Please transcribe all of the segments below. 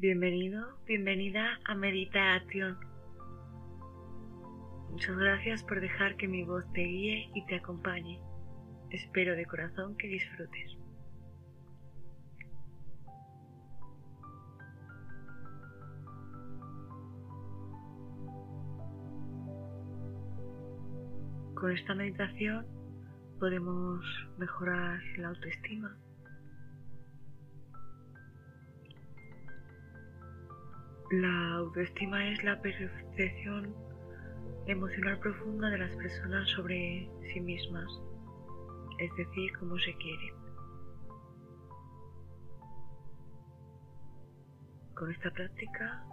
Bienvenido, bienvenida a Meditación. Muchas gracias por dejar que mi voz te guíe y te acompañe. Espero de corazón que disfrutes. Con esta meditación podemos mejorar la autoestima. La autoestima es la percepción emocional profunda de las personas sobre sí mismas, es decir, cómo se quieren. Con esta práctica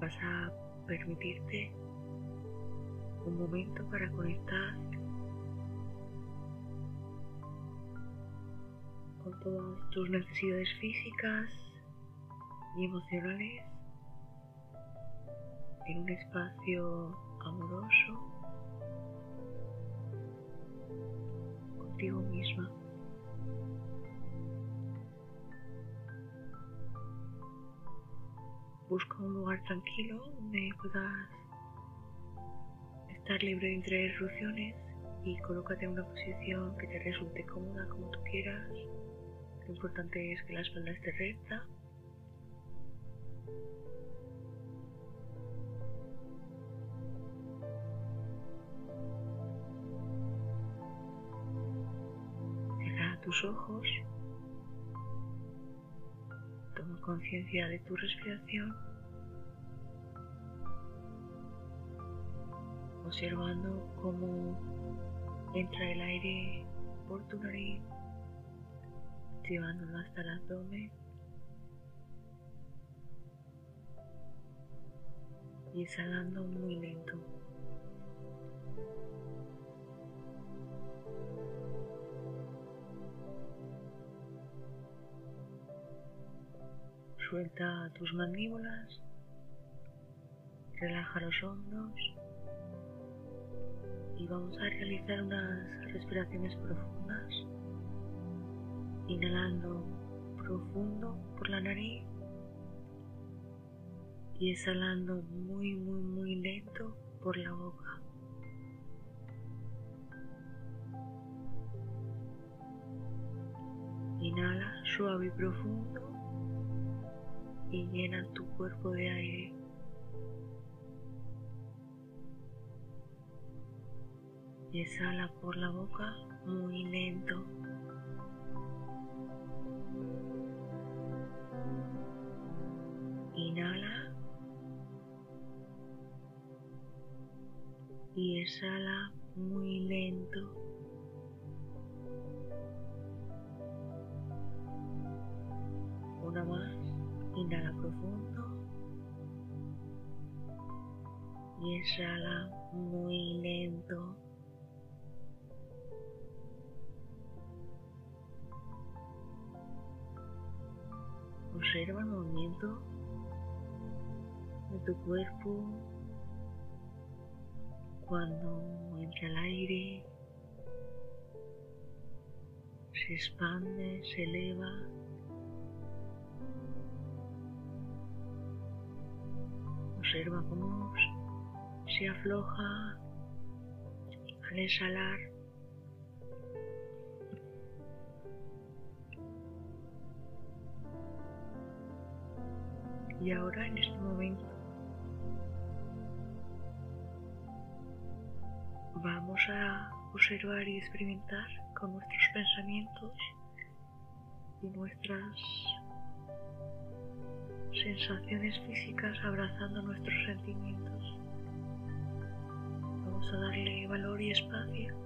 vas a permitirte un momento para conectar con todas tus necesidades físicas y emocionales en un espacio amoroso contigo misma. Busca un lugar tranquilo donde puedas estar libre de interrupciones y colócate en una posición que te resulte cómoda como tú quieras. Lo importante es que la espalda esté recta. Cierra tus ojos. Toma conciencia de tu respiración. observando cómo entra el aire por tu nariz, llevándolo hasta el abdomen y exhalando muy lento. Suelta tus mandíbulas, relaja los hombros y vamos a realizar unas respiraciones profundas, inhalando profundo por la nariz y exhalando muy, muy, muy lento por la boca. Inhala suave y profundo y llena tu cuerpo de aire. y exhala por la boca muy lento. Exhala muy lento. Una más, inhala profundo y exhala muy lento. Observa el movimiento de tu cuerpo cuando entra el aire, se expande, se eleva. Observa cómo se afloja al exhalar. Y ahora en este momento vamos a observar y experimentar con nuestros pensamientos y nuestras sensaciones físicas abrazando nuestros sentimientos. Vamos a darle valor y espacio.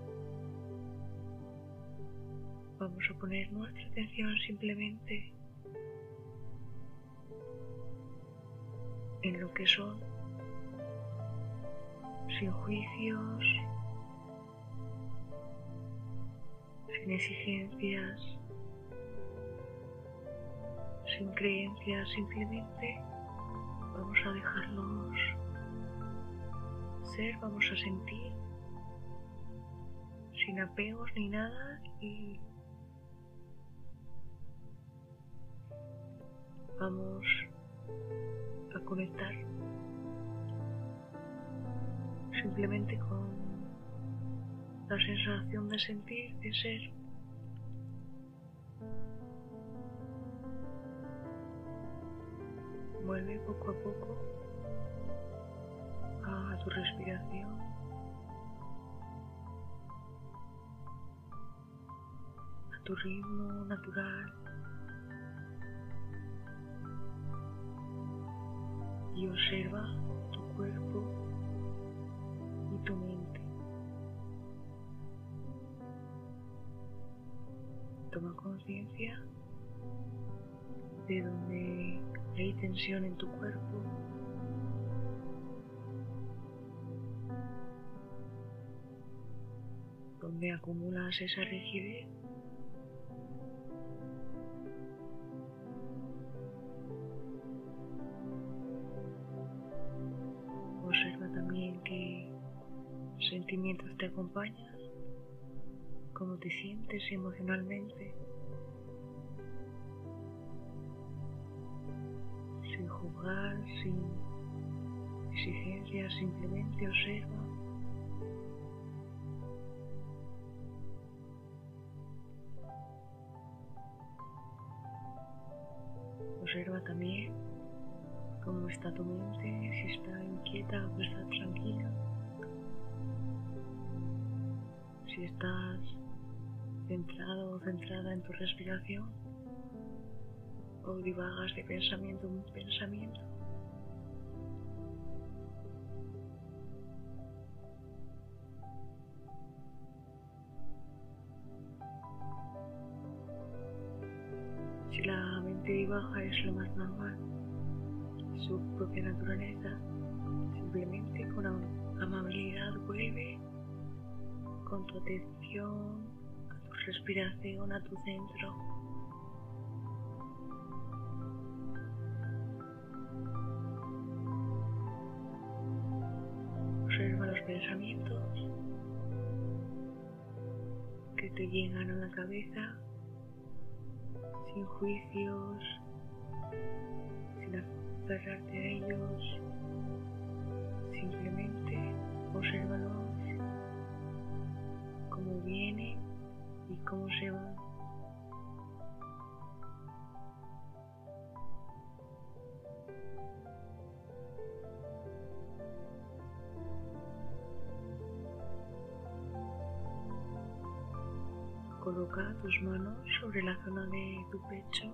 Vamos a poner nuestra atención simplemente en lo que son, sin juicios, sin exigencias, sin creencias, simplemente vamos a dejarlos ser, vamos a sentir, sin apegos ni nada y vamos a conectar simplemente con la sensación de sentir, de ser. Vuelve poco a poco a tu respiración. a tu ritmo natural. Y observa tu cuerpo y tu mente. Toma conciencia de donde hay tensión en tu cuerpo. Donde acumulas esa rigidez. Observa también qué sentimientos te acompañan, cómo te sientes emocionalmente. Sin juzgar, sin exigencias, simplemente observa. Observa también cómo está tu mente, si está inquieta o está tranquila. Si estás centrado o centrada en tu respiración o divagas de pensamiento en pensamiento. Si la mente divaga es lo más normal, su propia naturaleza, simplemente con amabilidad vuelve con tu atención respiración, a tu centro. Observa los pensamientos que te llegan a la cabeza sin juicios, sin aferrarte a ellos, simplemente obsérvalos cómo vienen y cómo se van. Coloca tus manos sobre la zona de tu pecho,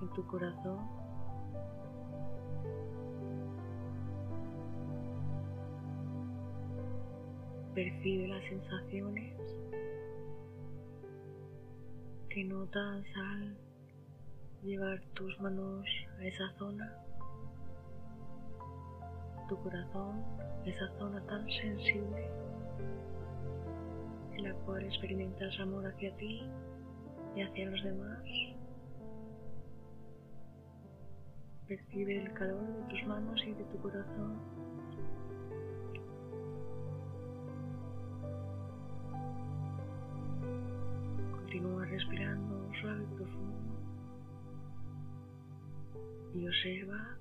en tu corazón. Percibe las sensaciones que notas al llevar tus manos a esa zona, tu corazón, esa zona tan sensible en la cual experimentas amor hacia ti y hacia los demás. Percibe el calor de tus manos y de tu corazón. Continúa respirando suave y profundo y observa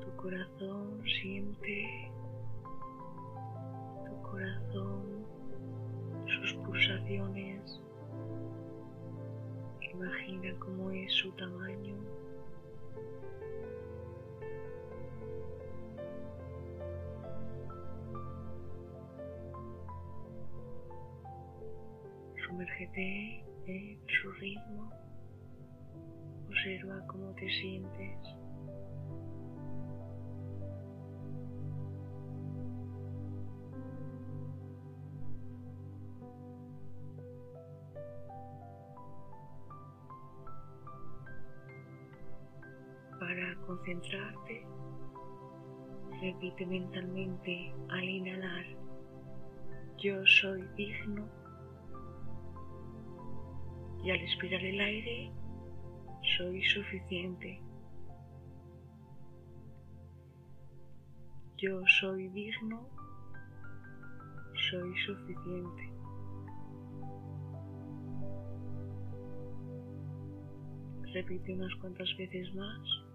tu corazón, siente tu corazón, sus pulsaciones. Imagina cómo es su tamaño. Sumérgete en su ritmo. Observa cómo te sientes. Para concentrarte, repite mentalmente al inhalar, yo soy digno y al expirar el aire soy suficiente. Yo soy digno, soy suficiente. Repite unas cuantas veces más.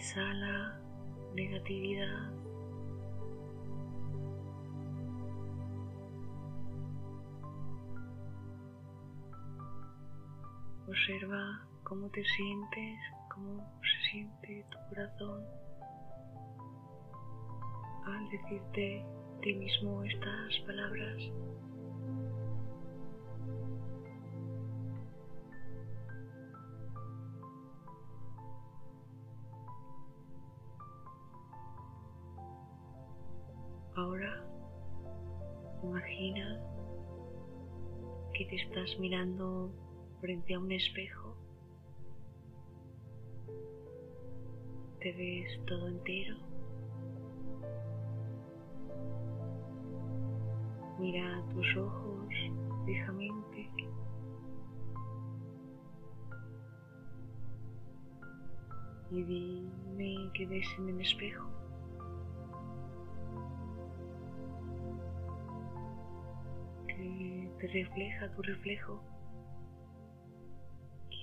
Exhala negatividad. Observa cómo te sientes, cómo se siente tu corazón al decirte ti mismo estas palabras. Estás mirando frente a un espejo. Te ves todo entero. Mira tus ojos fijamente. Y dime qué ves en el espejo. Te refleja tu reflejo?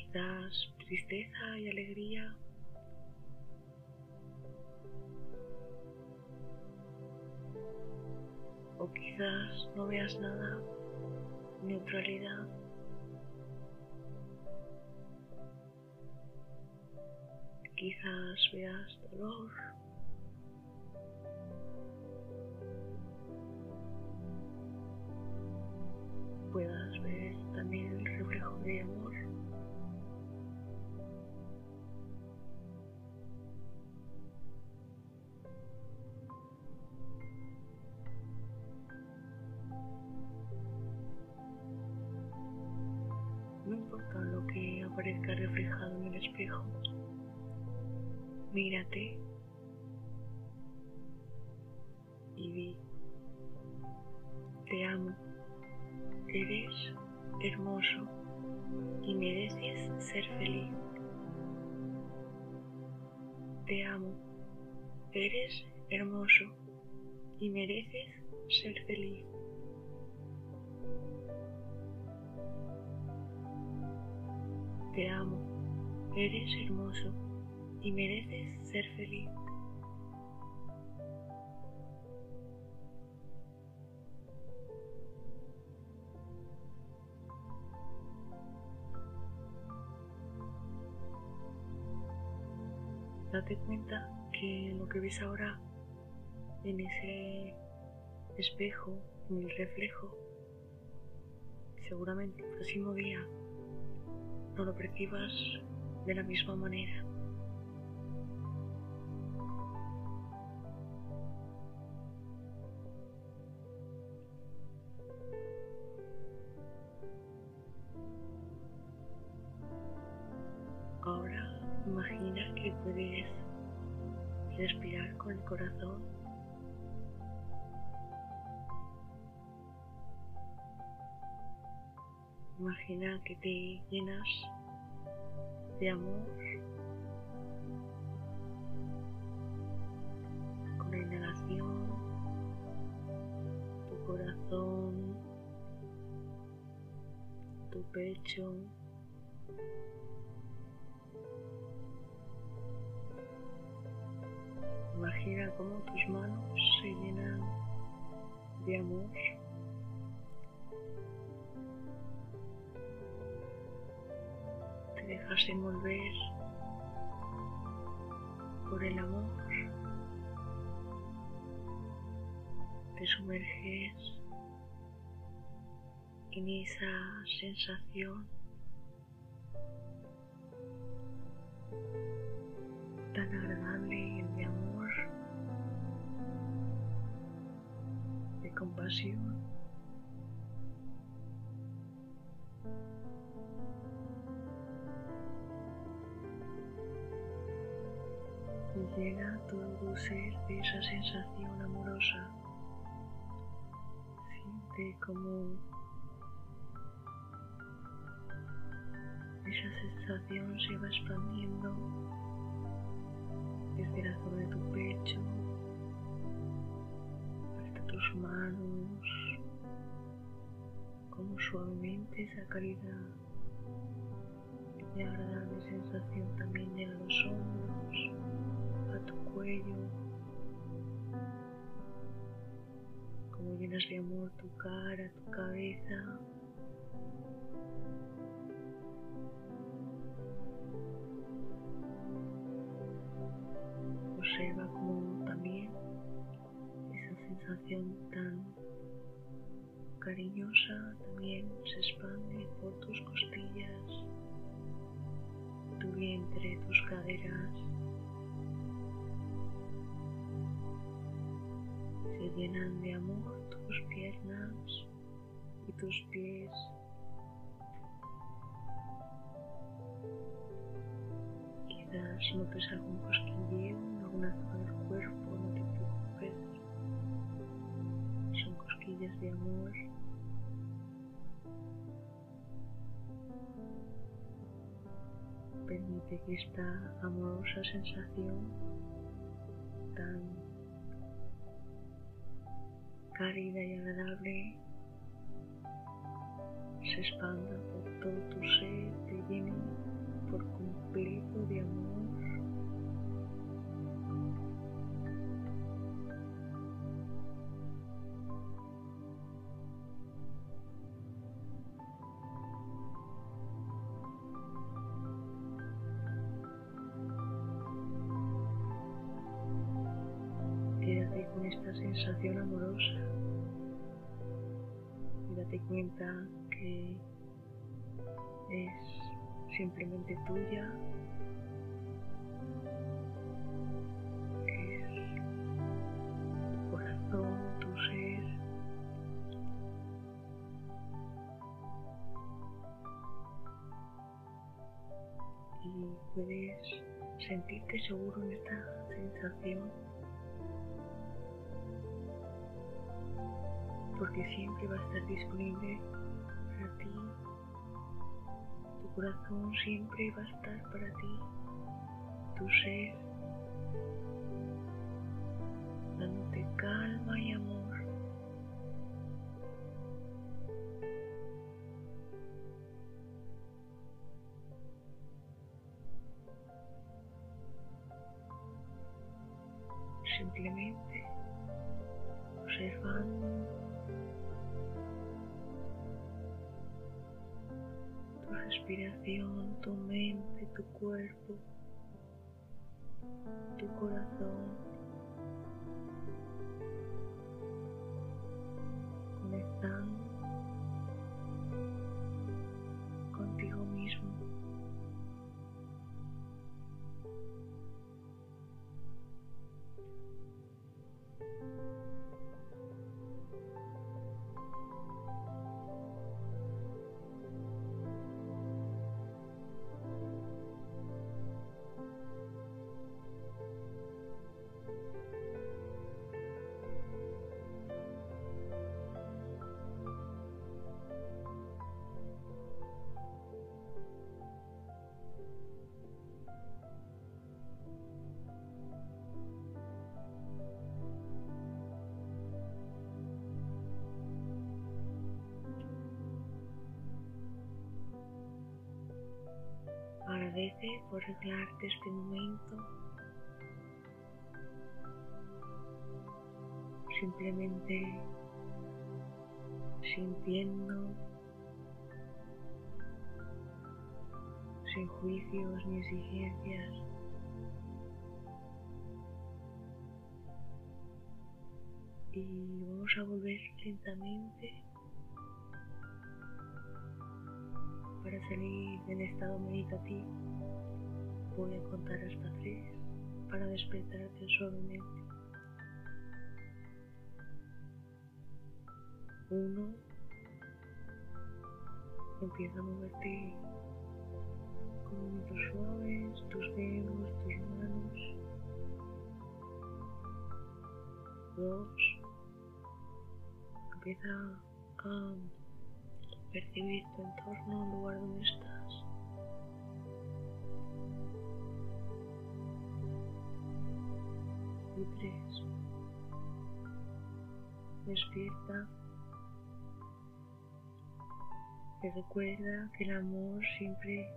quizás tristeza y alegría. O quizás no veas nada, neutralidad. Quizás veas dolor. De amor. No importa lo que aparezca reflejado en el espejo. Mírate eres hermoso y mereces ser feliz. Te amo, eres hermoso y mereces ser feliz. Date cuenta que lo que ves ahora en ese espejo, en el reflejo, seguramente el próximo día no lo percibas de la misma manera. Ahora imagina que puedes con el corazón Imagina que te llenas de amor con la inhalación, tu corazón, tu pecho. Imagina cómo tus manos se llenan de amor. dejas envolver por el amor, te sumerges en esa sensación tan agradable compasión. y llena todo tu ser de esa sensación amorosa siente como esa sensación se va expandiendo desde la zona de tu pecho manos, como suavemente esa calidad y agradable sensación también llega a los hombros, a tu cuello, como llenas de amor tu cara, tu cabeza. Llenan de amor tus piernas y tus pies. Quizás notes algún cosquilleo en alguna zona del cuerpo, no te preocupes. Son cosquillas de amor. Permite que esta amorosa sensación tan cálida y agradable se expanda por todo tu ser, te llene por completo de amor. Quédate con esta sensación amorosa date cuenta que es simplemente tuya, es tu corazón, tu ser. Y puedes sentirte seguro en esta sensación porque siempre va a estar disponible para ti. Tu corazón siempre va a estar para ti. Tu ser, dándote calma y amor. Respiración, tu mente, tu cuerpo, tu corazón, conectando contigo mismo. Por regalarte este momento. Simplemente sintiendo, sin juicios ni exigencias. Y vamos a volver lentamente para salir del estado meditativo. Voy a contar hasta tres para despertarte suavemente. Uno, empieza a moverte con movimientos suaves, tus dedos, tus manos. Dos, empieza a percibir tu entorno, el lugar donde estás. Y tres. Despierta. Y recuerda que el amor siempre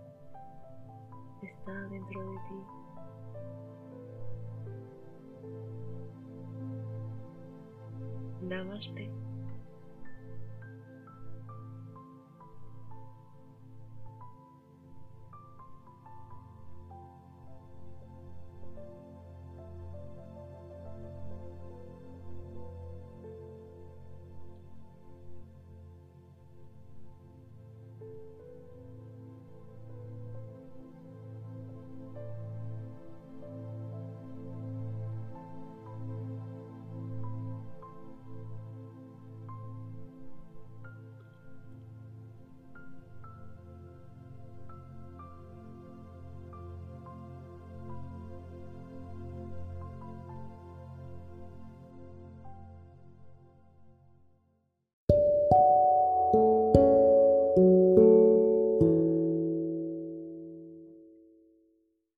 está dentro de ti. Namaste.